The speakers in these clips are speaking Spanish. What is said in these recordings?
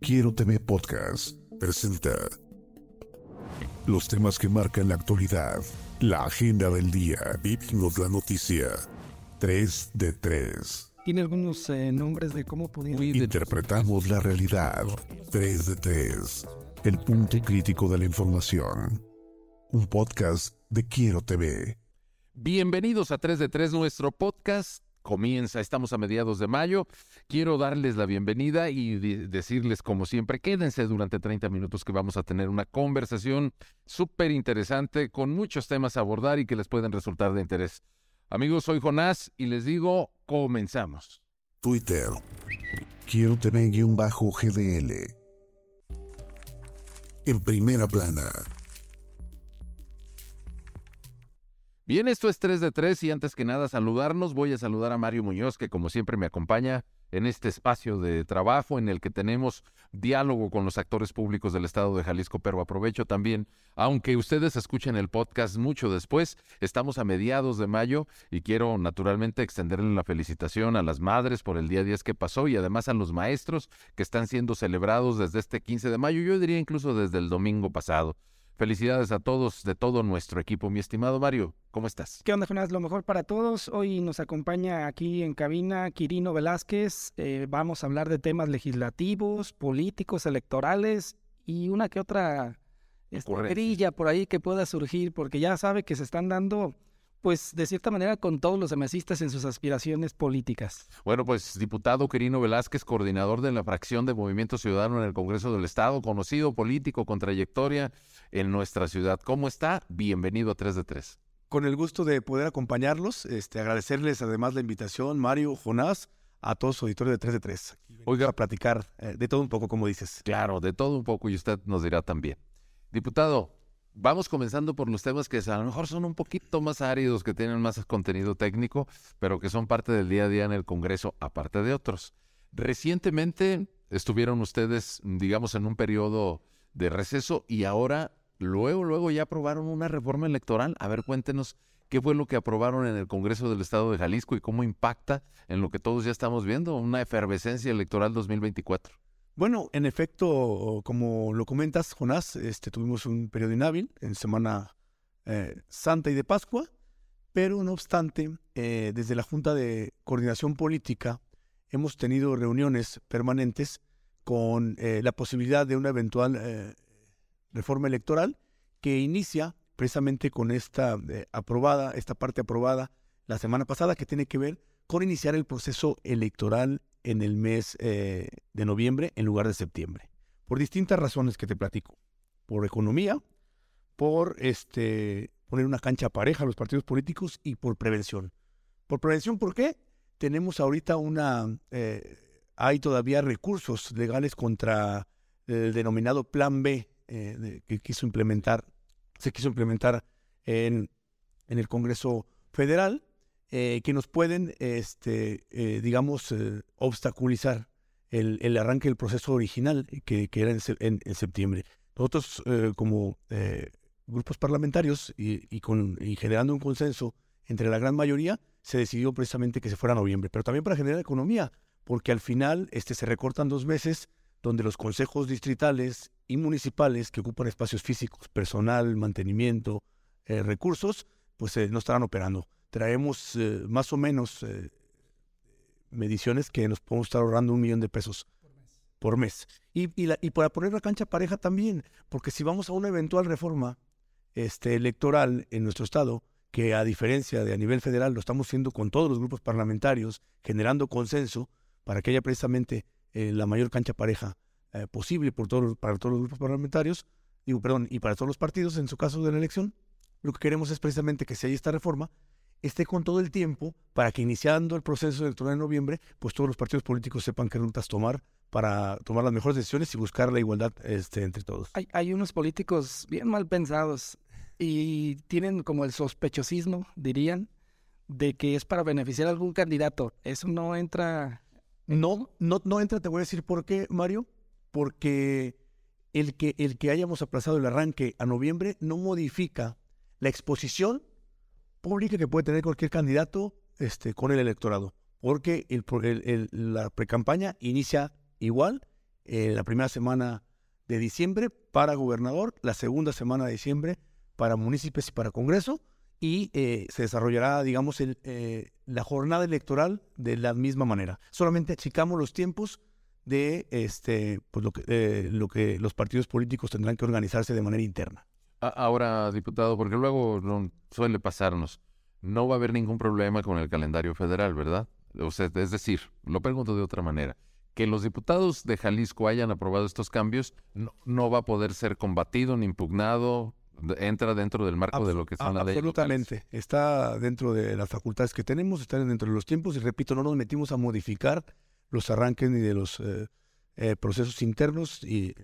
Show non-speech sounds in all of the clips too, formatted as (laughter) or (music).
Quiero TV Podcast presenta los temas que marcan la actualidad, la agenda del día. Vivimos la noticia. 3 de 3. Tiene algunos eh, nombres de cómo podía... Interpretamos la realidad. 3 de 3. El punto crítico de la información. Un podcast de Quiero TV. Bienvenidos a 3 de 3, nuestro podcast comienza, estamos a mediados de mayo. Quiero darles la bienvenida y decirles, como siempre, quédense durante 30 minutos que vamos a tener una conversación súper interesante con muchos temas a abordar y que les pueden resultar de interés. Amigos, soy Jonás y les digo, comenzamos. Twitter. Quiero tener un bajo GDL. En primera plana. Bien, esto es 3 de 3 y antes que nada saludarnos, voy a saludar a Mario Muñoz, que como siempre me acompaña en este espacio de trabajo en el que tenemos diálogo con los actores públicos del estado de Jalisco, pero aprovecho también, aunque ustedes escuchen el podcast mucho después, estamos a mediados de mayo y quiero naturalmente extenderle la felicitación a las madres por el día 10 que pasó y además a los maestros que están siendo celebrados desde este 15 de mayo, yo diría incluso desde el domingo pasado. Felicidades a todos de todo nuestro equipo. Mi estimado Mario, ¿cómo estás? ¿Qué onda, Jonas? Lo mejor para todos. Hoy nos acompaña aquí en cabina Quirino Velázquez. Eh, vamos a hablar de temas legislativos, políticos, electorales y una que otra grilla por ahí que pueda surgir, porque ya sabe que se están dando pues de cierta manera con todos los emesistas en sus aspiraciones políticas. Bueno, pues diputado Quirino Velázquez, coordinador de la fracción de Movimiento Ciudadano en el Congreso del Estado, conocido político con trayectoria en nuestra ciudad. ¿Cómo está? Bienvenido a 3 de 3. Con el gusto de poder acompañarlos, este, agradecerles además la invitación, Mario, Jonás, a todos su auditorio de 3 de 3. Oiga, a platicar eh, de todo un poco, como dices. Claro, de todo un poco y usted nos dirá también. Diputado, Vamos comenzando por los temas que a lo mejor son un poquito más áridos, que tienen más contenido técnico, pero que son parte del día a día en el Congreso, aparte de otros. Recientemente estuvieron ustedes, digamos, en un periodo de receso y ahora, luego, luego ya aprobaron una reforma electoral. A ver, cuéntenos qué fue lo que aprobaron en el Congreso del Estado de Jalisco y cómo impacta en lo que todos ya estamos viendo, una efervescencia electoral 2024. Bueno, en efecto, como lo comentas, Jonás, este, tuvimos un periodo inhábil en Semana eh, Santa y de Pascua, pero no obstante, eh, desde la Junta de Coordinación Política hemos tenido reuniones permanentes con eh, la posibilidad de una eventual reforma electoral que inicia precisamente con esta aprobada, esta parte aprobada la semana pasada que tiene que ver con iniciar el proceso electoral en el mes eh, de noviembre en lugar de septiembre. Por distintas razones que te platico. Por economía, por este, poner una cancha pareja a los partidos políticos y por prevención. Por prevención, ¿por qué? Tenemos ahorita una... Eh, hay todavía recursos legales contra el denominado Plan B eh, que quiso implementar, se quiso implementar en, en el Congreso Federal eh, que nos pueden, este, eh, digamos, eh, obstaculizar el, el, arranque del proceso original que, que era en, en, septiembre. Nosotros, como grupos parlamentarios y, y, con, y generando un consenso entre la gran mayoría, se decidió precisamente que se fuera a noviembre, pero también para generar economía, porque al final este, se recortan dos meses donde los consejos distritales y municipales que ocupan espacios físicos, personal, mantenimiento, recursos, pues no estarán operando traemos eh, más o menos eh, mediciones que nos podemos estar ahorrando un millón de pesos por mes. Y, y, para poner la cancha pareja también, porque si vamos a una eventual reforma este, electoral en nuestro estado, que a diferencia de a nivel federal lo estamos haciendo con todos los grupos parlamentarios, generando consenso para que haya precisamente eh, la mayor cancha pareja posible por todos, para todos los grupos parlamentarios, digo, perdón, y para todos los partidos en su caso de la elección, lo que queremos es precisamente que si hay esta reforma, esté con todo el tiempo para que iniciando el proceso electoral en noviembre, pues todos los partidos políticos sepan qué rutas tomar para tomar las mejores decisiones y buscar la igualdad este, entre todos. Hay, hay unos políticos bien mal pensados y tienen como el sospechosismo, dirían, de que es para beneficiar a algún candidato. Eso no entra. No, no, no entra, te voy a decir por qué, Mario. Porque el que, el que hayamos aplazado el arranque a noviembre no modifica la exposición pública que puede tener cualquier candidato este, con el electorado. Porque el, el, la precampaña inicia igual en la primera semana de diciembre para gobernador, la segunda semana de diciembre para municipios y para Congreso, y eh, se desarrollará, digamos, el, eh, la jornada electoral de la misma manera. Solamente achicamos los tiempos de este, pues lo que, eh, lo que los partidos políticos tendrán que organizarse de manera interna. Ahora, diputado, porque luego no suele pasarnos, no va a haber ningún problema con el calendario federal, ¿verdad? O sea, es decir, lo pregunto de otra manera que los diputados de Jalisco hayan aprobado estos cambios no, no va a poder ser combatido ni impugnado, entra dentro del marco de lo que son la ley. Absolutamente, está dentro de las facultades que tenemos, está dentro de los tiempos y repito, no nos metimos a modificar los arranques ni de los eh, eh, procesos internos y,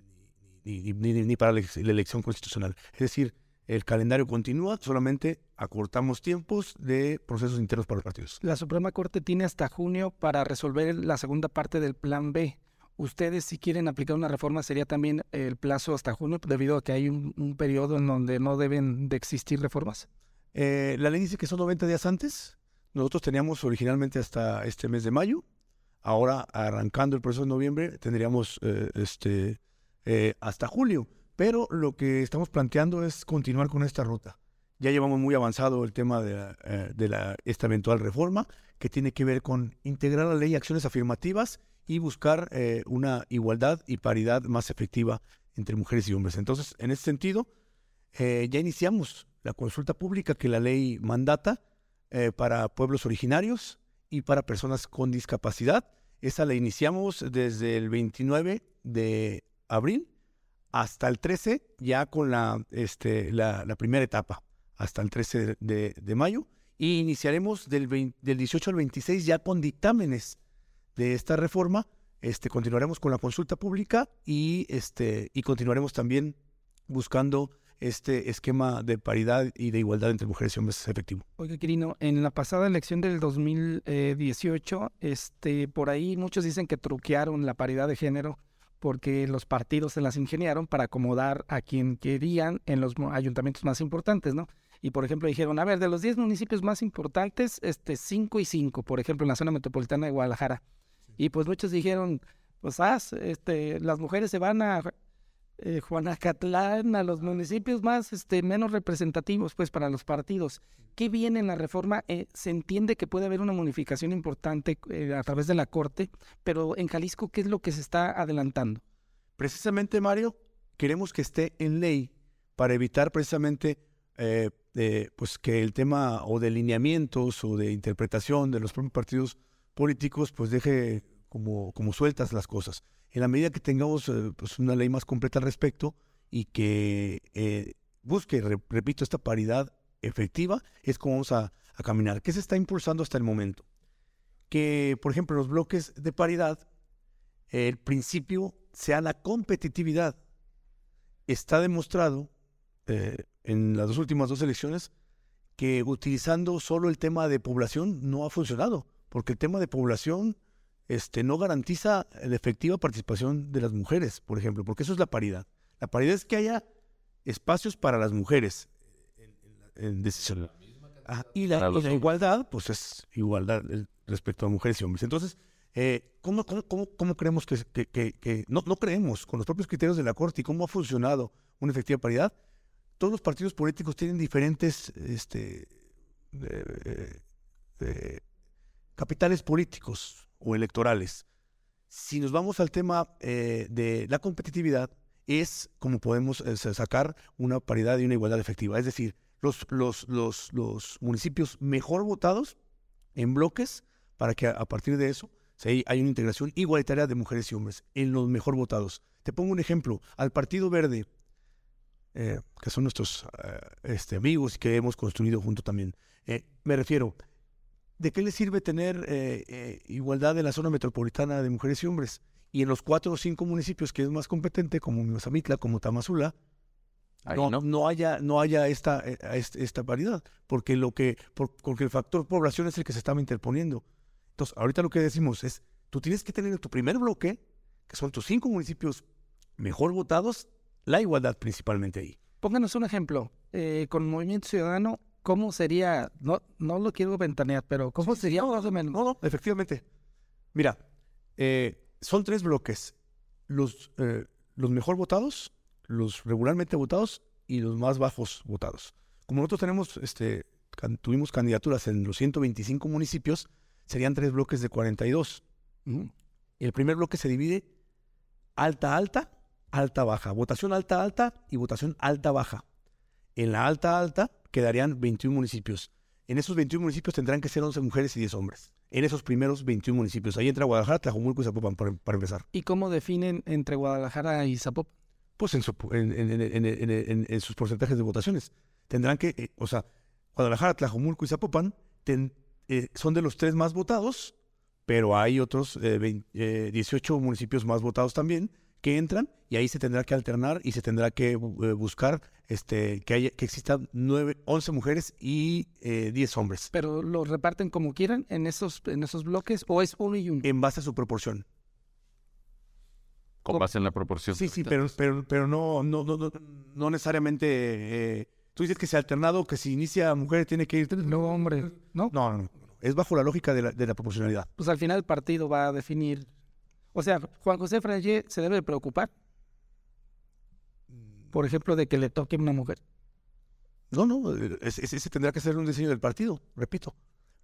ni, ni, para la elección constitucional. Es decir, el calendario continúa, solamente acortamos tiempos de procesos internos para los partidos. La Suprema Corte tiene hasta junio para resolver la segunda parte del Plan B. Ustedes, si quieren aplicar una reforma, sería también el plazo hasta junio, debido a que hay un, periodo en donde no deben de existir reformas. Eh, la ley dice que son 90 días antes. Nosotros teníamos originalmente hasta este mes de mayo. Ahora, arrancando el proceso de noviembre, tendríamos eh, este, eh, hasta julio. Pero lo que estamos planteando es continuar con esta ruta. Ya llevamos muy avanzado el tema de, eh, esta eventual reforma, que tiene que ver con integrar la ley acciones afirmativas y buscar eh, una igualdad y paridad más efectiva entre mujeres y hombres. Entonces, en ese sentido, ya iniciamos la consulta pública que la ley mandata para pueblos originarios y para personas con discapacidad. Esa la iniciamos desde el 29 de abril hasta el 13, ya con la, este, la, primera etapa, hasta el 13 de, mayo. Y iniciaremos del, del 18 al 26 ya con dictámenes de esta reforma. Este, continuaremos con la consulta pública y, este, y continuaremos también buscando este esquema de paridad y de igualdad entre mujeres y hombres efectivo. Oiga, Quirino, en la pasada elección del 2018, este, por ahí muchos dicen que truquearon la paridad de género porque los partidos se las ingeniaron para acomodar a quien querían en los ayuntamientos más importantes, ¿no? Y por ejemplo dijeron, a ver, de los 10 municipios más importantes, este 5 y 5, por ejemplo, en la zona metropolitana de Guadalajara. Y pues muchos dijeron, pues ah, este, las mujeres se van a eh, Juanacatlán, a los municipios más, este, menos representativos, pues, para los partidos. ¿Qué viene en la reforma? Eh, se entiende que puede haber una modificación importante eh, a través de la Corte, pero en Jalisco, ¿qué es lo que se está adelantando? Precisamente, Mario, queremos que esté en ley para evitar precisamente eh, pues que el tema o de lineamientos o de interpretación de los propios partidos políticos pues deje como, como sueltas las cosas en la medida que tengamos eh, pues una ley más completa al respecto y que eh, busque, repito, esta paridad efectiva, es como vamos a, caminar. ¿Qué se está impulsando hasta el momento? Que, por ejemplo, los bloques de paridad, el principio sea la competitividad. Está demostrado eh, en las dos últimas dos elecciones que utilizando solo el tema de población no ha funcionado, porque el tema de población este, no garantiza la efectiva participación de las mujeres, por ejemplo, porque eso es la paridad. La paridad es que haya espacios para las mujeres en, decisión. y, la, igualdad, pues es igualdad respecto a mujeres y hombres. Entonces, eh, ¿cómo, cómo, creemos que, que, no, no, creemos con los propios criterios de la Corte y cómo ha funcionado una efectiva paridad? Todos los partidos políticos tienen diferentes este, capitales políticos o electorales. Si nos vamos al tema eh, de la competitividad, es como podemos eh, sacar una paridad y una igualdad efectiva. Es decir, los, los, los, los municipios mejor votados en bloques para que a, partir de eso se, hay una integración igualitaria de mujeres y hombres en los mejor votados. Te pongo un ejemplo. Al Partido Verde, eh, que son nuestros este, amigos que hemos construido junto también, me refiero, ¿de qué le sirve tener eh, eh, igualdad en la zona metropolitana de mujeres y hombres? Y en los cuatro o cinco municipios que es más competente, como Mimazamitla, como Tamazula, Ahí no, no. no haya, no haya esta, eh, est- esta paridad, porque, lo que, por- porque el factor población es el que se estaba interponiendo. Entonces, ahorita lo que decimos es, tú tienes que tener en tu primer bloque, que son tus cinco municipios mejor votados, la igualdad principalmente ahí. Pónganos un ejemplo. eh, con Movimiento Ciudadano, ¿cómo sería? No, no lo quiero ventanear, pero ¿cómo sería más o menos? No, no, efectivamente. Mira, eh, son tres bloques. Los, eh, los mejor votados, los regularmente votados y los más bajos votados. Como nosotros tenemos, este, can- tuvimos candidaturas en los 125 municipios, serían tres bloques de 42. Ujú. El primer bloque se divide alta, alta, alta, baja. Votación alta, alta y votación alta, baja. En la alta, alta quedarían 21 municipios. En esos 21 municipios tendrán que ser 11 mujeres y 10 hombres. En esos primeros 21 municipios. Ahí entra Guadalajara, Tlajomulco y Zapopan para, para empezar. ¿Y cómo definen entre Guadalajara y Zapopan? Pues en, su- en- en- en- en- en- en- en sus porcentajes de votaciones. Tendrán que, eh, o sea, Guadalajara, Tlajomulco y Zapopan ten- eh, son de los tres más votados, pero hay otros eh, vein- eh, 18 municipios más votados también que entran y ahí se tendrá que alternar y se tendrá que eh, buscar este, que, haya, que existan nueve, 11 mujeres y eh, 10 hombres ¿Pero lo reparten como quieran en esos, en esos bloques o es uno y uno? en base a su proporción. Con base en la proporción. Sí, sí, pero, pero, pero no, no, no, no, no necesariamente. eh, tú dices que se ha alternado, que si inicia mujer tiene que ir. No, hombre, ¿no? No, no, no. Es bajo la lógica de la, de la proporcionalidad. Pues al final el partido va a definir. O sea, Juan José Frayé se debe preocupar, por ejemplo, de que le toque una mujer. No, no, eh, ese tendrá que ser un diseño del partido, repito.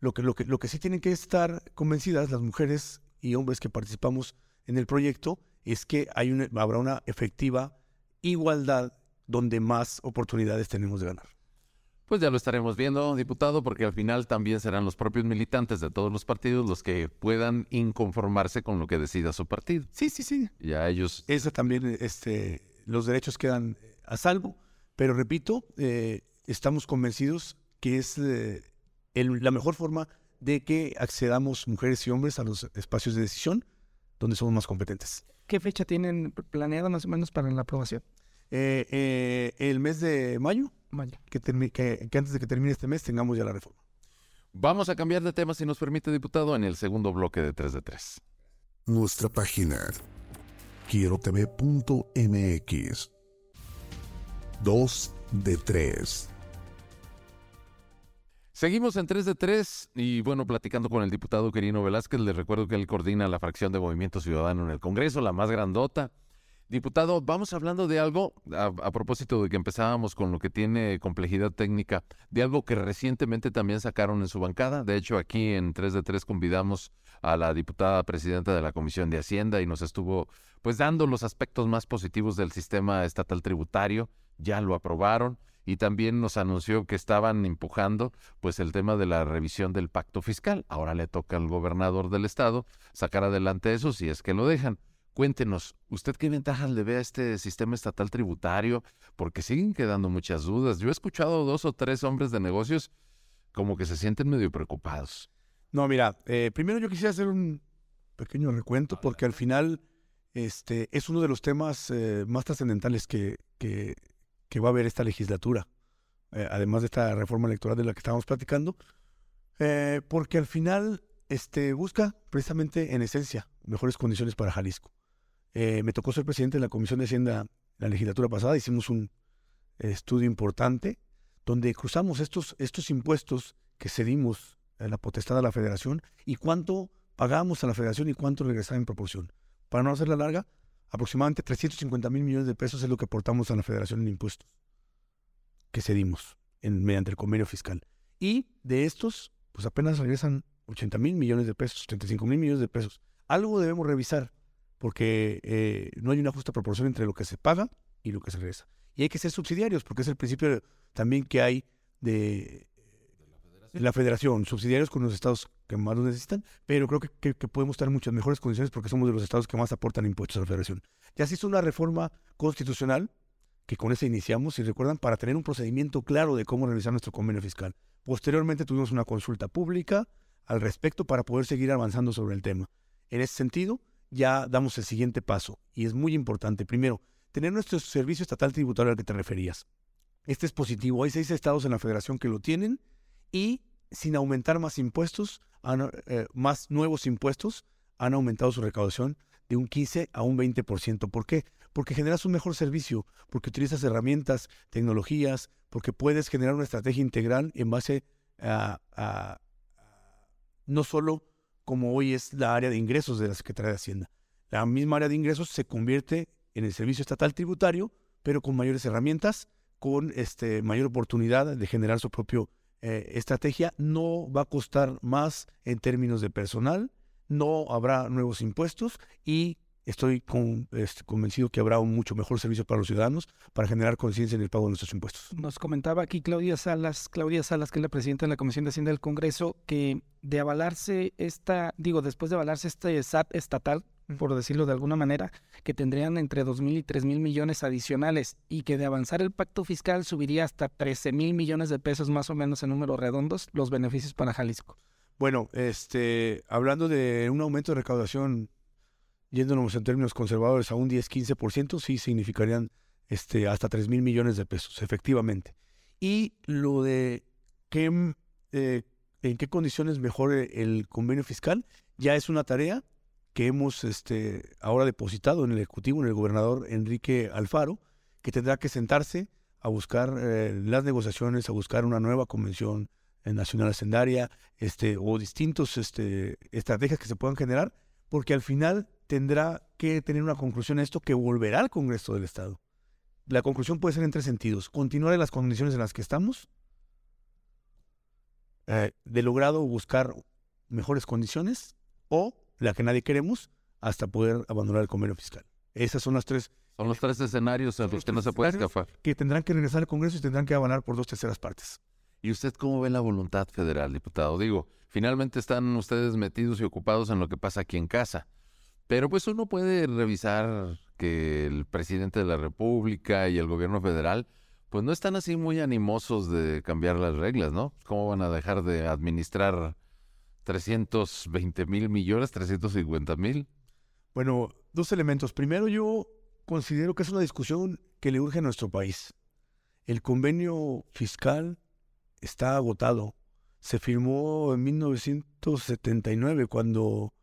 Lo que, lo, que, lo que sí tienen que estar convencidas las mujeres y hombres que participamos en el proyecto es que hay una, habrá una efectiva igualdad donde más oportunidades tenemos de ganar. Pues ya lo estaremos viendo, diputado, porque al final también serán los propios militantes de todos los partidos los que puedan inconformarse con lo que decida su partido. Sí, sí, sí. Y a ellos Eso también, este, los derechos quedan a salvo, pero repito, eh, estamos convencidos que es eh, el- la mejor forma de que accedamos mujeres y hombres a los espacios de decisión donde somos más competentes. ¿Qué fecha tienen planeada más o menos para la aprobación? Eh, eh, el mes de mayo. Que, termi- que- que antes de que termine este mes tengamos ya la reforma. Vamos a cambiar de tema, si nos permite, diputado, en el segundo bloque de 3 de 3. Nuestra página quierotv.mx 2 de 3 Seguimos en 3 de 3 y bueno, platicando con el diputado Quirino Velázquez, les recuerdo que él coordina la fracción de Movimiento Ciudadano en el Congreso, la más grandota. Diputado, vamos hablando de algo, a, propósito de que empezábamos con lo que tiene complejidad técnica, de algo que recientemente también sacaron en su bancada. De hecho, aquí en 3 de 3 convidamos a la diputada presidenta de la Comisión de Hacienda y nos estuvo pues dando los aspectos más positivos del sistema estatal tributario. Ya lo aprobaron y también nos anunció que estaban empujando pues el tema de la revisión del pacto fiscal. Ahora le toca al gobernador del estado sacar adelante eso si es que lo dejan. Cuéntenos, ¿usted qué ventajas le ve a este sistema estatal tributario? Porque siguen quedando muchas dudas. Yo he escuchado dos o tres hombres de negocios como que se sienten medio preocupados. No, mira, eh, primero yo quisiera hacer un pequeño recuento porque al final este, es uno de los temas eh, más trascendentales que, que, que va a haber esta legislatura, eh, además de esta reforma electoral de la que estábamos platicando, porque al final este, busca precisamente en esencia mejores condiciones para Jalisco. Eh, me tocó ser presidente de la Comisión de Hacienda la legislatura pasada, hicimos un estudio importante donde cruzamos estos, estos impuestos que cedimos a la potestad de la federación y cuánto pagamos a la federación y cuánto regresaba en proporción. Para no hacerla larga, aproximadamente 350 mil millones de pesos es lo que aportamos a la federación en impuestos que cedimos mediante el convenio fiscal. Y de estos, pues apenas regresan 80 mil millones de pesos, 85 mil millones de pesos. Algo debemos revisar porque eh, no hay una justa proporción entre lo que se paga y lo que se regresa. Y hay que ser subsidiarios porque es el principio también que hay de la federación, subsidiarios con los estados que más lo necesitan, pero creo que, que- que podemos estar en muchas mejores condiciones porque somos de los estados que más aportan impuestos a la federación. Ya se hizo una reforma constitucional, que con esa iniciamos, si recuerdan, para tener un procedimiento claro de cómo realizar nuestro convenio fiscal. Posteriormente tuvimos una consulta pública al respecto para poder seguir avanzando sobre el tema. En ese sentido, ya damos el siguiente paso y es muy importante. Primero, tener nuestro servicio estatal tributario al que te referías. Este es positivo. Hay seis estados en la federación que lo tienen y sin aumentar más impuestos, eh, más nuevos impuestos, han aumentado su recaudación de un 15 a un 20%. ¿Por qué? Porque generas un mejor servicio, porque utilizas herramientas, tecnologías, porque puedes generar una estrategia integral en base a, a no solo como hoy es la área de ingresos de la Secretaría de Hacienda. La misma área de ingresos se convierte en el servicio estatal tributario, pero con mayores herramientas, con este, mayor oportunidad de generar su propia eh, estrategia. No va a costar más en términos de personal, no habrá nuevos impuestos y estoy este, convencido que habrá un mucho mejor servicio para los ciudadanos para generar conciencia en el pago de nuestros impuestos. Nos comentaba aquí Claudia Salas, Claudia Salas, que es la presidenta de la Comisión de Hacienda del Congreso, que de avalarse esta, digo, después de avalarse este SAT estatal, por decirlo de alguna manera, que tendrían entre dos mil y tres mil millones adicionales y que de avanzar el pacto fiscal subiría hasta 13 mil millones de pesos más o menos en números redondos los beneficios para Jalisco. Bueno, este, hablando de un aumento de recaudación yéndonos en términos conservadores a un 10-15%, sí significarían este, hasta 3 mil millones de pesos, efectivamente. Y lo de qué, eh, en qué condiciones mejore el convenio fiscal, ya es una tarea que hemos este, ahora depositado en el Ejecutivo, en el gobernador Enrique Alfaro, que tendrá que sentarse a buscar eh, las negociaciones, a buscar una nueva convención nacional hacendaria, este, o distintos este, estrategias que se puedan generar, porque al final tendrá que tener una conclusión a esto que volverá al Congreso del Estado. La conclusión puede ser en tres sentidos. Continuar en las condiciones en las que estamos, eh, de logrado buscar mejores condiciones, o la que nadie queremos, hasta poder abandonar el convenio fiscal. Esas son las tres. Son los tres escenarios en los que no se puede escapar. Que tendrán que regresar al Congreso y tendrán que abandonar por dos terceras partes. ¿Y usted cómo ve la voluntad federal, diputado? Digo, finalmente están ustedes metidos y ocupados en lo que pasa aquí en casa. Pero pues uno puede revisar que el presidente de la República y el gobierno federal pues no están así muy animosos de cambiar las reglas, ¿no? ¿Cómo van a dejar de administrar 320 mil millones, 350 mil? Bueno, dos elementos. Primero, yo considero que es una discusión que le urge a nuestro país. El convenio fiscal está agotado. Se firmó en 1979 cuando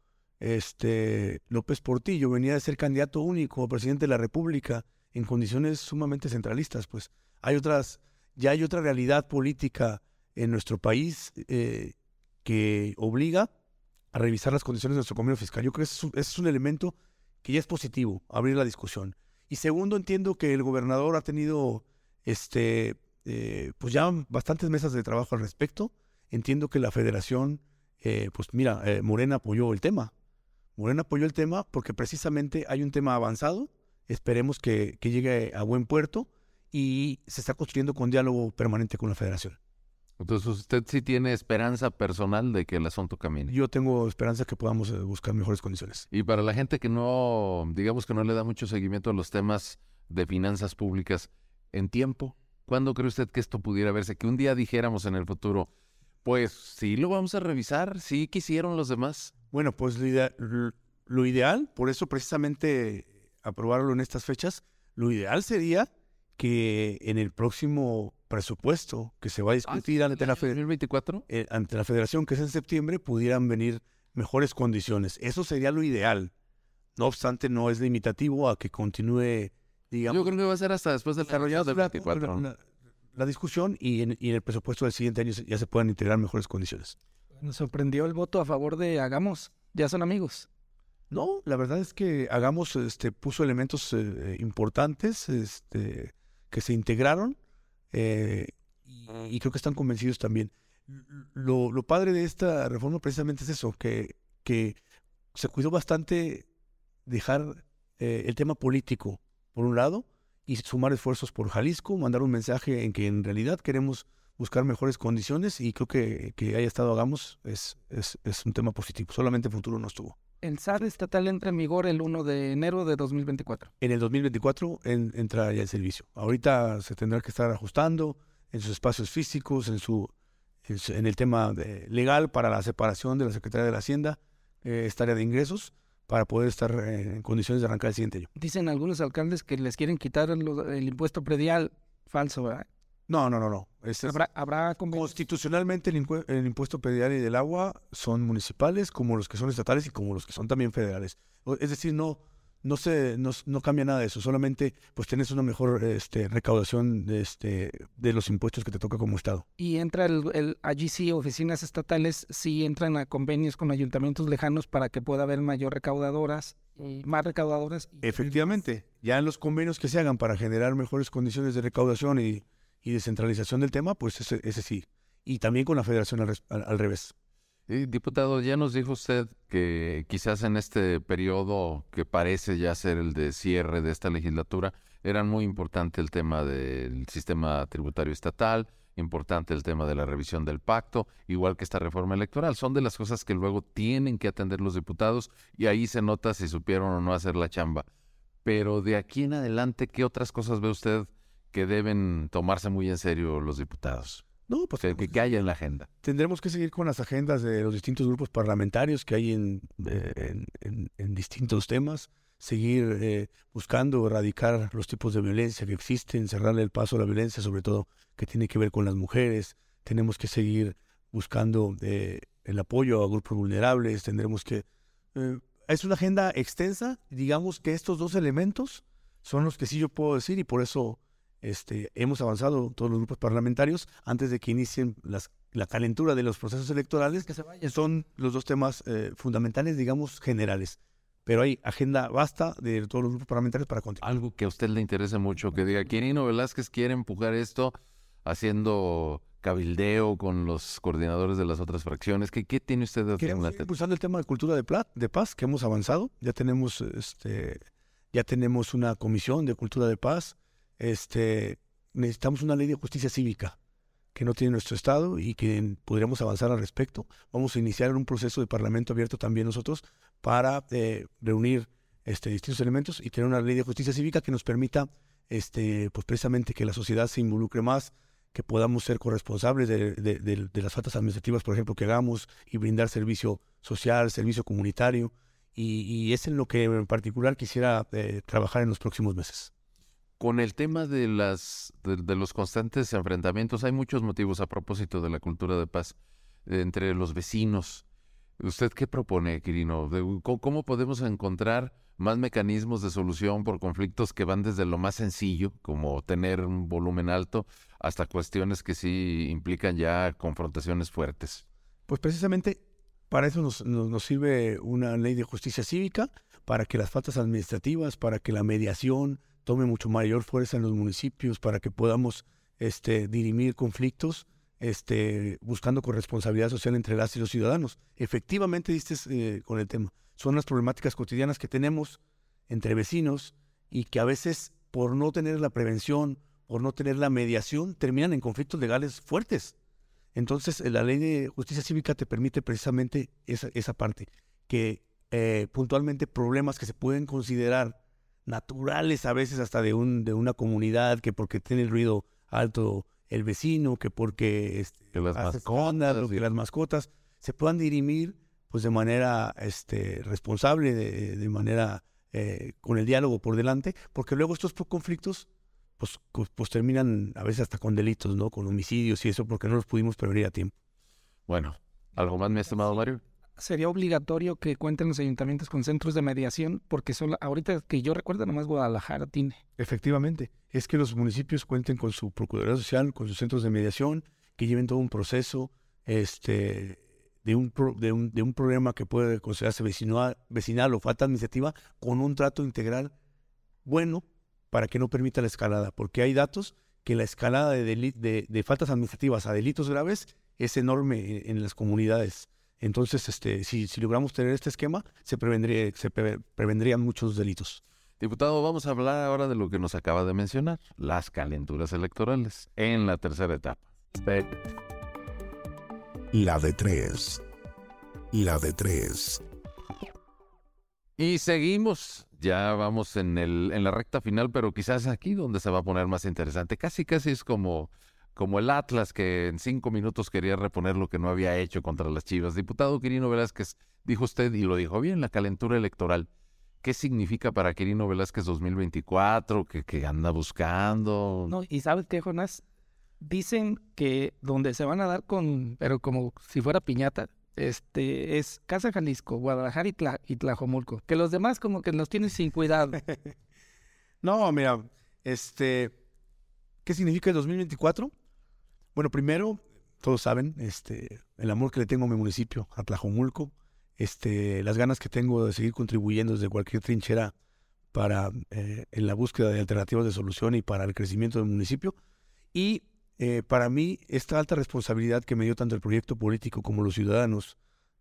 este, López Portillo venía de ser candidato único a presidente de la República en condiciones sumamente centralistas. Pues hay otras, ya hay otra realidad política en nuestro país eh, que obliga a revisar las condiciones de nuestro convenio fiscal. Yo creo que ese es, un, elemento que ya es positivo, abrir la discusión. Y segundo, entiendo que el gobernador ha tenido este, eh, pues ya bastantes mesas de trabajo al respecto. Entiendo que la federación, eh, pues mira, Morena apoyó el tema. Morena apoyó el tema porque precisamente hay un tema avanzado, esperemos que, llegue a buen puerto y se está construyendo con diálogo permanente con la federación. Entonces usted sí tiene esperanza personal de que el asunto camine. Yo tengo esperanza que podamos eh, buscar mejores condiciones. Y para la gente que no, digamos que no le da mucho seguimiento a los temas de finanzas públicas, en tiempo, ¿cuándo cree usted que esto pudiera verse? Que un día dijéramos en el futuro, pues sí lo vamos a revisar, sí quisieron los demás. Bueno, pues lo, ideal, por eso precisamente aprobarlo en estas fechas, lo ideal sería que en el próximo presupuesto que se va a ah, discutir ante, la eh, ante la federación, que es en septiembre, pudieran venir mejores condiciones. Eso sería lo ideal. No obstante, no es limitativo a que continúe, digamos... Yo creo que va a ser hasta después del desarrollado del 24. La, discusión y en, y en, el presupuesto del siguiente año ya se puedan integrar mejores condiciones. Nos sorprendió el voto a favor de Hagamos. Ya son amigos. No, la verdad es que Hagamos este, puso elementos eh, importantes este, que se integraron eh, y, creo que están convencidos también. Lo, padre de esta reforma precisamente es eso, que, que se cuidó bastante dejar eh, el tema político por un lado y sumar esfuerzos por Jalisco, mandar un mensaje en que en realidad queremos buscar mejores condiciones y creo que, que haya estado hagamos es, es, es, un tema positivo. Solamente futuro no estuvo. El SAT estatal entra en vigor el 1 de enero de 2024. En el 2024 entra ya el servicio. Ahorita se tendrá que estar ajustando en sus espacios físicos, en su en, el tema legal para la separación de la Secretaría de la Hacienda, eh, esta área de ingresos, para poder estar eh, en condiciones de arrancar el siguiente año. Dicen algunos alcaldes que les quieren quitar lo- el impuesto predial. Falso, ¿verdad? No, no, no, no. Ese es- ¿Habrá? Constitucionalmente el, el impuesto predial y del agua son municipales como los que son estatales y como los que son también federales. Es decir, no, no se, no, no cambia nada de eso. Solamente pues tienes una mejor este, recaudación de, este, de los impuestos que te toca como estado. Y entra el, el- allí sí, oficinas estatales sí entran a convenios con ayuntamientos lejanos para que pueda haber mayor recaudadoras, y más recaudadoras. y- Efectivamente, ya en los convenios que se hagan para generar mejores condiciones de recaudación y, y descentralización del tema, pues ese, ese sí. Y también con la federación al- al revés. Diputado, ya nos dijo usted que quizás en este periodo que parece ya ser el de cierre de esta legislatura, era muy importante el tema del sistema tributario estatal, importante el tema de la revisión del pacto, igual que esta reforma electoral. Son de las cosas que luego tienen que atender los diputados y ahí se nota si supieron o no hacer la chamba. Pero de aquí en adelante, ¿qué otras cosas ve usted que deben tomarse muy en serio los diputados? No, pues Que, haya en la agenda. tendremos que seguir con las agendas de los distintos grupos parlamentarios que hay en, eh, en, en- en distintos temas, seguir eh, buscando erradicar los tipos de violencia que existen, cerrarle el paso a la violencia, sobre todo que tiene que ver con las mujeres. Tenemos que seguir buscando eh, el apoyo a grupos vulnerables, tendremos que... eh, es una agenda extensa, digamos que estos dos elementos son los que sí yo puedo decir y por eso este, hemos avanzado todos los grupos parlamentarios antes de que inicien las, la calentura de los procesos electorales. que se vaya. Son los dos temas eh, fundamentales, digamos, generales. Pero hay agenda vasta de todos los grupos parlamentarios para continuar. algo que a usted le interese mucho, que diga, Quirino Velázquez quiere empujar esto haciendo cabildeo con los coordinadores de las otras fracciones. ¿Qué, qué tiene usted de Queremos seguir impulsando el tema de cultura de, pla- de paz, que hemos avanzado. Ya tenemos, este, ya tenemos una comisión de cultura de paz. Este, necesitamos una ley de justicia cívica que no tiene nuestro Estado y que podríamos avanzar al respecto. Vamos a iniciar un proceso de parlamento abierto también nosotros para eh, reunir este, distintos elementos y tener una ley de justicia cívica que nos permita este, pues precisamente que la sociedad se involucre más, que podamos ser corresponsables de, de- de- de las faltas administrativas, por ejemplo, que hagamos y brindar servicio social, servicio comunitario. Y, es en lo que en particular quisiera eh, trabajar en los próximos meses. Con el tema de, las, de, los constantes enfrentamientos, hay muchos motivos a propósito de la cultura de paz eh, entre los vecinos. ¿Usted qué propone, Quirino? ¿Cómo, podemos encontrar más mecanismos de solución por conflictos que van desde lo más sencillo, como tener un volumen alto, hasta cuestiones que sí implican ya confrontaciones fuertes? Pues precisamente para eso nos- nos sirve una ley de justicia cívica, para que las faltas administrativas, para que la mediación tome mucho mayor fuerza en los municipios, para que podamos este, dirimir conflictos este, buscando corresponsabilidad social entre las y los ciudadanos. Efectivamente, diste eh, con el tema. Son las problemáticas cotidianas que tenemos entre vecinos y que a veces, por no tener la prevención, por no tener la mediación, terminan en conflictos legales fuertes. Entonces, eh, la ley de justicia cívica te permite precisamente esa, esa parte, que eh, puntualmente problemas que se pueden considerar naturales a veces hasta de, un, de una comunidad, que porque tiene el ruido alto el vecino, que porque este, Que las mascotas, escándalo, sí. que las mascotas se puedan dirimir pues de manera este, responsable, de, de manera eh, con el diálogo por delante, porque luego estos conflictos pues, pues terminan a veces hasta con delitos, ¿no? Con homicidios y eso, porque no los pudimos prevenir a tiempo. Bueno, ¿algo más, mi estimado Mario? Sería obligatorio que cuenten los ayuntamientos con centros de mediación, porque solo, ahorita que yo recuerdo, nomás Guadalajara tiene. Efectivamente, es que los municipios cuenten con su Procuraduría Social, con sus centros de mediación, que lleven todo un proceso este, de, un, pro- de, un, de un problema que puede considerarse vecinal, vecinal o falta administrativa, con un trato integral bueno para que no permita la escalada, porque hay datos que la escalada de, de, de faltas administrativas a delitos graves es enorme en, en las comunidades. Entonces, este, si, si logramos tener este esquema, se, prevendría, se pre- prevendrían muchos delitos. Diputado, vamos a hablar ahora de lo que nos acaba de mencionar, las calenturas electorales en la tercera etapa. La de tres. La de tres. Y seguimos, ya vamos en, el, en la recta final, pero quizás aquí donde se va a poner más interesante. Casi, casi es como como el Atlas que en cinco minutos quería reponer lo que no había hecho contra las Chivas. Diputado Quirino Velázquez, dijo usted, y lo dijo bien, la calentura electoral. ¿Qué significa para Quirino Velázquez 2024? ¿Qué, qué anda buscando? No, y sabes qué, Jonás, dicen que donde se van a dar con, pero como si fuera piñata, este es Casa Jalisco, Guadalajara y, Tla- y Tlajomulco. Que los demás como que nos tienen sin cuidado. (laughs) No, mira, este, ¿qué significa el 2024? Bueno, primero, todos saben, este, el amor que le tengo a mi municipio, a Tlajomulco, este, las ganas que tengo de seguir contribuyendo desde cualquier trinchera para eh, en la búsqueda de alternativas de solución y para el crecimiento del municipio. Y eh, para mí, esta alta responsabilidad que me dio tanto el proyecto político como los ciudadanos,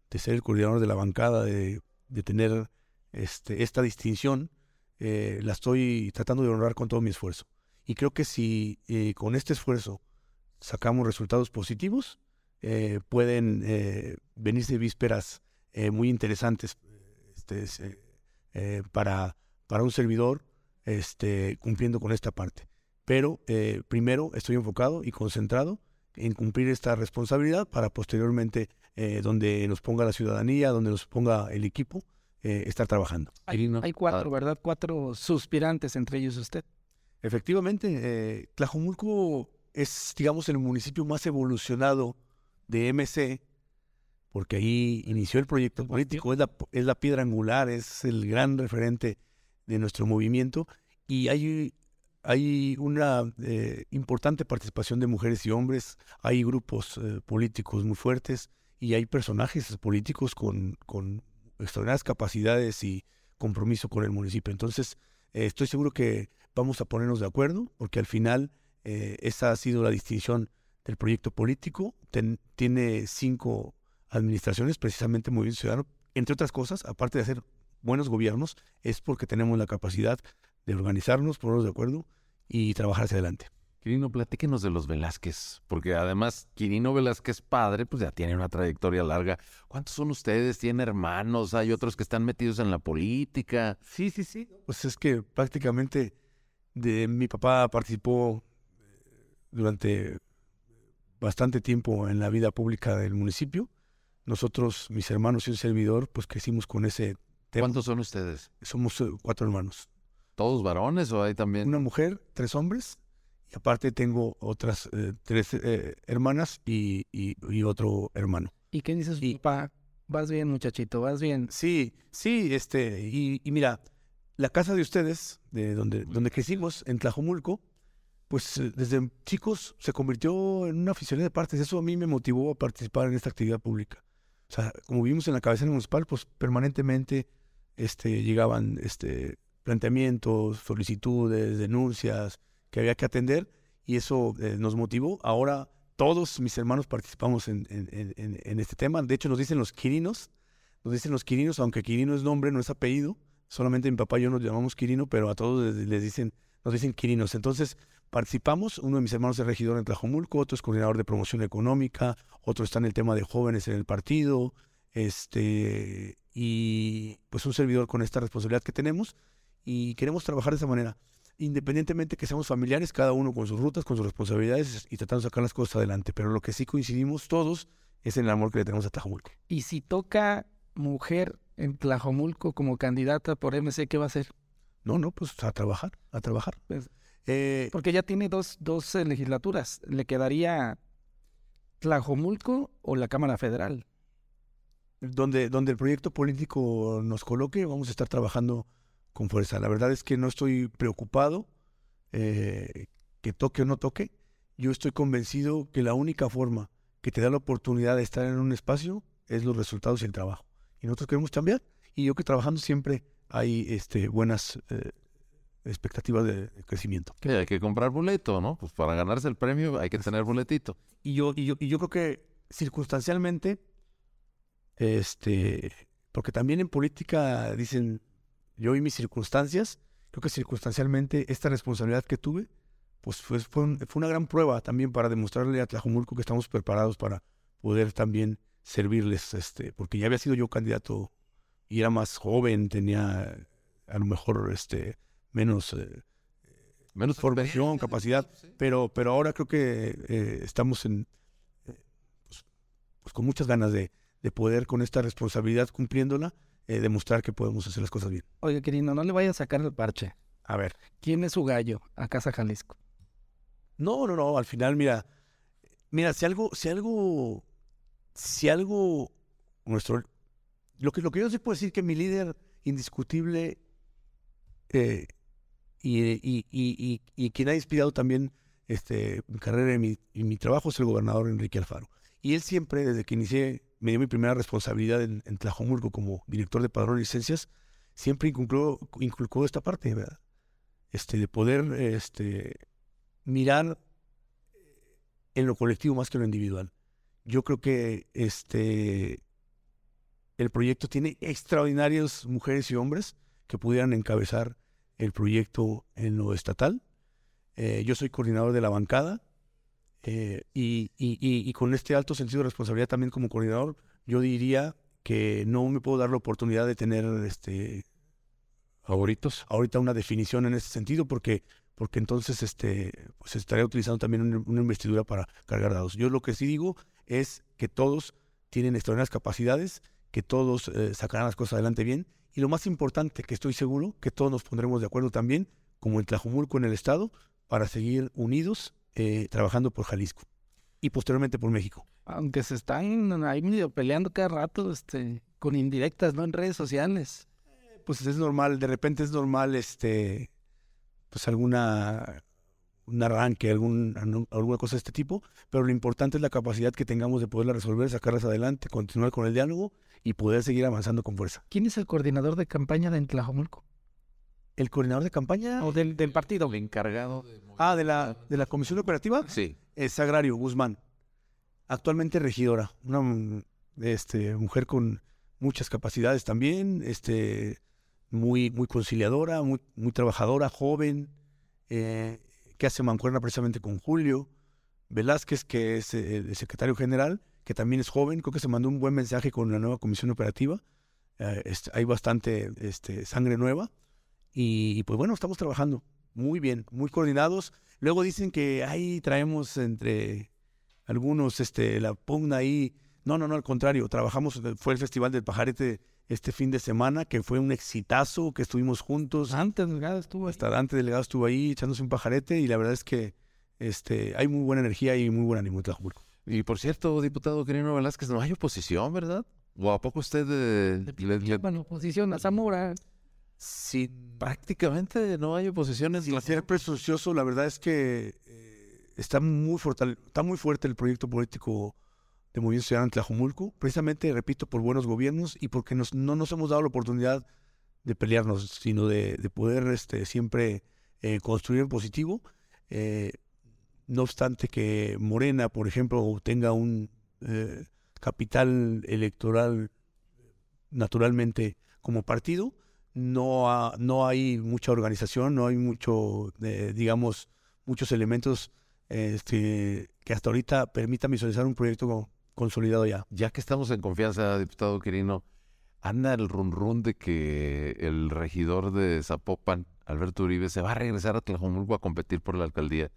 de ser el coordinador de la bancada, de, de tener este, esta distinción, eh, la estoy tratando de honrar con todo mi esfuerzo. Y creo que si eh, con este esfuerzo sacamos resultados positivos, eh, pueden eh, venirse vísperas eh, muy interesantes este, es, para, para un servidor este, cumpliendo con esta parte. Pero eh, primero estoy enfocado y concentrado en cumplir esta responsabilidad para posteriormente, eh, donde nos ponga la ciudadanía, donde nos ponga el equipo, eh, estar trabajando. Quirino. Hay cuatro, ¿verdad? Cuatro suspirantes, entre ellos usted. Efectivamente, eh, Tlajomulco es, digamos, el municipio más evolucionado de MC, porque ahí inició el proyecto político, es la, es la piedra angular, es el gran referente de nuestro movimiento y hay, hay una eh, importante participación de mujeres y hombres, hay grupos eh, políticos muy fuertes y hay personajes políticos con, con extraordinarias capacidades y compromiso con el municipio. Entonces, eh, estoy seguro que vamos a ponernos de acuerdo, porque al final eh, esa ha sido la distinción del proyecto político. Ten- tiene cinco administraciones, precisamente Movimiento Ciudadano, entre otras cosas, aparte de hacer buenos gobiernos, es porque tenemos la capacidad de organizarnos, ponernos de acuerdo y trabajar hacia adelante. Quirino, platíquenos de los Velázquez, porque además Quirino Velázquez padre, pues ya tiene una trayectoria larga. ¿Cuántos son ustedes? ¿Tiene hermanos? ¿Hay otros que están metidos en la política? Sí, sí, sí. Pues es que prácticamente de, mi papá participó durante bastante tiempo en la vida pública del municipio. Nosotros, mis hermanos y un servidor, pues crecimos con ese tema. ¿Cuántos son ustedes? Somos eh, cuatro hermanos. ¿Todos varones o hay también? Una mujer, tres hombres, y aparte tengo otras eh, tres eh, hermanas y, y- y otro hermano. ¿Y qué dice su Y- papá? Vas bien, muchachito, vas bien. Sí, sí, este, y, y mira, la casa de ustedes, de donde, donde crecimos, en Tlajomulco, pues eh, desde chicos se convirtió en una oficina de partes. Eso a mí me motivó a participar en esta actividad pública. O sea, como vivimos en la cabecera municipal, pues permanentemente este, llegaban este, planteamientos, solicitudes, denuncias que había que atender y eso eh, nos motivó. Ahora todos mis hermanos participamos en, este tema. De hecho, nos dicen los quirinos, nos dicen los quirinos, aunque Quirino es nombre, no es apellido. Solamente mi papá y yo nos llamamos Quirino, pero a todos les dicen, nos dicen Quirinos. Entonces, participamos. Uno de mis hermanos es regidor en Tlajomulco, otro es coordinador de promoción económica, otro está en el tema de jóvenes en el partido. Este, y pues un servidor con esta responsabilidad que tenemos y queremos trabajar de esa manera. Independientemente que seamos familiares, cada uno con sus rutas, con sus responsabilidades y tratando de sacar las cosas adelante. Pero lo que sí coincidimos todos es en el amor que le tenemos a Tlajomulco. Y si toca mujer en Tlajomulco como candidata por MC, ¿qué va a hacer? No, no, pues a trabajar, a trabajar. Pues, Eh, Porque ya tiene dos, dos eh, legislaturas. ¿Le quedaría Tlajomulco o la Cámara Federal? donde, donde el proyecto político nos coloque, vamos a estar trabajando con fuerza. La verdad es que no estoy preocupado eh, que toque o no toque. Yo estoy convencido que la única forma que te da la oportunidad de estar en un espacio es los resultados y el trabajo. Y nosotros queremos cambiar. Y yo que trabajando siempre hay este, buenas eh, expectativas de, de crecimiento. Que hay que comprar boleto, ¿no? Pues para ganarse el premio hay que tener boletito. Y yo, y yo, y yo creo que circunstancialmente, este, porque también en política dicen, yo y mis circunstancias, creo que circunstancialmente esta responsabilidad que tuve, pues fue, fue, un- fue una gran prueba también para demostrarle a Tlajomulco que estamos preparados para poder también servirles, este, porque ya había sido yo candidato y era más joven, tenía a lo mejor este, menos eh, Menos formación, capacidad, sí. pero, pero ahora creo que eh, estamos en, eh, pues, pues con muchas ganas de, de poder con esta responsabilidad cumpliéndola, eh, demostrar que podemos hacer las cosas bien. Oye, Quirino, no le vaya a sacar el parche. A ver. ¿Quién es su gallo a Casa Jalisco? No, no, no, al final, mira, mira, si algo, si algo, si algo, nuestro, lo que, lo que yo sí puedo decir que mi líder indiscutible eh, y, y, y, y, y quien ha inspirado también este, mi carrera y mi, y trabajo es el gobernador Enrique Alfaro. Y él siempre, desde que inicié, me dio mi primera responsabilidad en, en Tlajomulco como director de padrón de licencias, siempre inculcó, inculcó esta parte. Este, de poder este, mirar en lo colectivo más que en lo individual. Yo creo que este el proyecto tiene extraordinarias mujeres y hombres que pudieran encabezar el proyecto en lo estatal. Eh, yo soy coordinador de la bancada eh, y, y- y- y con este alto sentido de responsabilidad también como coordinador, yo diría que no me puedo dar la oportunidad de tener este ¿Favoritos? ahorita una definición en ese sentido porque porque entonces este pues estaría utilizando también una, una investidura para cargar dados. Yo lo que sí digo es que todos tienen extraordinarias capacidades, que todos eh, sacarán las cosas adelante bien y lo más importante que estoy seguro que todos nos pondremos de acuerdo también como en Tlajumulco en el estado para seguir unidos eh, trabajando por Jalisco y posteriormente por México. Aunque se están ahí medio peleando cada rato, este, con indirectas, ¿no? En redes sociales. pues es normal, de repente es normal este pues alguna un arranque, algún, alguna cosa de este tipo, pero lo importante es la capacidad que tengamos de poderla resolver, sacarlas adelante, continuar con el diálogo y poder seguir avanzando con fuerza. ¿Quién es el coordinador de campaña de Tlajomulco? ¿El coordinador de campaña? O del, del partido. El encargado de... Ah, de la, de la comisión operativa, Sí. es Sagrario Guzmán, actualmente regidora, una este, mujer con muchas capacidades también, este, muy, muy conciliadora, muy, muy trabajadora, joven, eh, que hace mancuerna precisamente con Julio Velázquez, que es eh, el secretario general, que también es joven, creo que se mandó un buen mensaje con la nueva comisión operativa, eh, hay bastante este, sangre nueva, y, pues bueno, estamos trabajando muy bien, muy coordinados. Luego dicen que ahí traemos entre algunos este, la pugna ahí. No, no, no, al contrario. Trabajamos, eh, fue el Festival del Pajarete este fin de semana, que fue un exitazo, que estuvimos juntos. Antes, delgado estuvo ahí. Hasta Dante Delegado estuvo ahí echándose un pajarete y la verdad es que este, hay muy buena energía y muy buen ánimo en Tlajumulco. Y por cierto, diputado Quirino Velázquez, no hay oposición, ¿verdad? ¿O a poco usted eh, le- le- Bueno, oposición a Zamora. Sí, prácticamente no hay oposiciones? Sin ser presuncioso, la verdad es que eh, está, muy fortale- está muy fuerte el proyecto político de Movimiento Ciudadano en Tlajumulco, precisamente, repito, por buenos gobiernos y porque nos- no nos hemos dado la oportunidad de pelearnos, sino de, de poder este, siempre eh, construir en positivo. Eh, no obstante que Morena, por ejemplo, tenga un eh, capital electoral naturalmente como partido, no, ha- no hay mucha organización, no hay mucho, digamos, muchos elementos este, que hasta ahorita permitan visualizar un proyecto co- consolidado ya. Ya que estamos en confianza, diputado Quirino, anda el run run de que el regidor de Zapopan, Alberto Uribe, se va a regresar a Tlajomulco a competir por la alcaldía.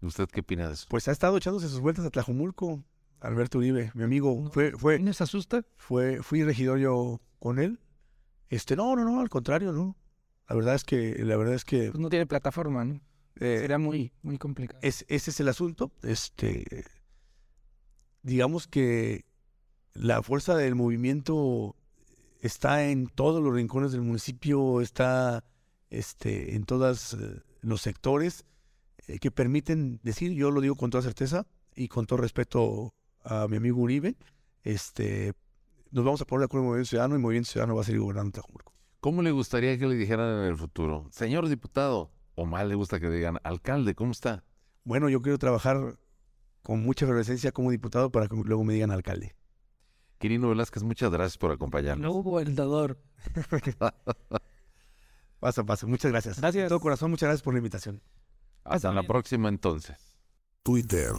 ¿Usted qué opina de eso? Pues ha estado echándose sus vueltas a Tlajumulco, Alberto Uribe, mi amigo. Fue, fue, ¿Quién se asusta? fue, fui regidor yo con él. Este, no, no, no, al contrario, no. La verdad es que, la verdad es que Pues no tiene plataforma, ¿no? eh, muy, muy complicado. es, ese es el asunto. Este, digamos que la fuerza del movimiento está en todos los rincones del municipio, está este, en todos los sectores eh, que permiten decir, yo lo digo con toda certeza y con todo respeto a mi amigo Uribe, este, nos vamos a poner de acuerdo en Movimiento Ciudadano y Movimiento Ciudadano va a seguir gobernando Tlajumulco. ¿Cómo le gustaría que le dijeran en el futuro? Señor diputado, o más le gusta que digan, alcalde, ¿cómo está? Bueno, yo quiero trabajar con mucha efervescencia como diputado para que luego me digan alcalde. Quirino Velázquez, muchas gracias por acompañarnos. No hubo el dador. (laughs) Pasa, pasa. Muchas gracias. Gracias. De todo corazón, muchas gracias por la invitación. Hasta la próxima entonces. Twitter.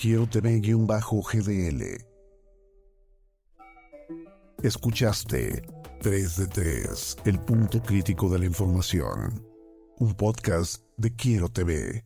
Quiero TV-GDL. Escuchaste 3 de 3, el punto crítico de la información. un podcast de Quiero TV.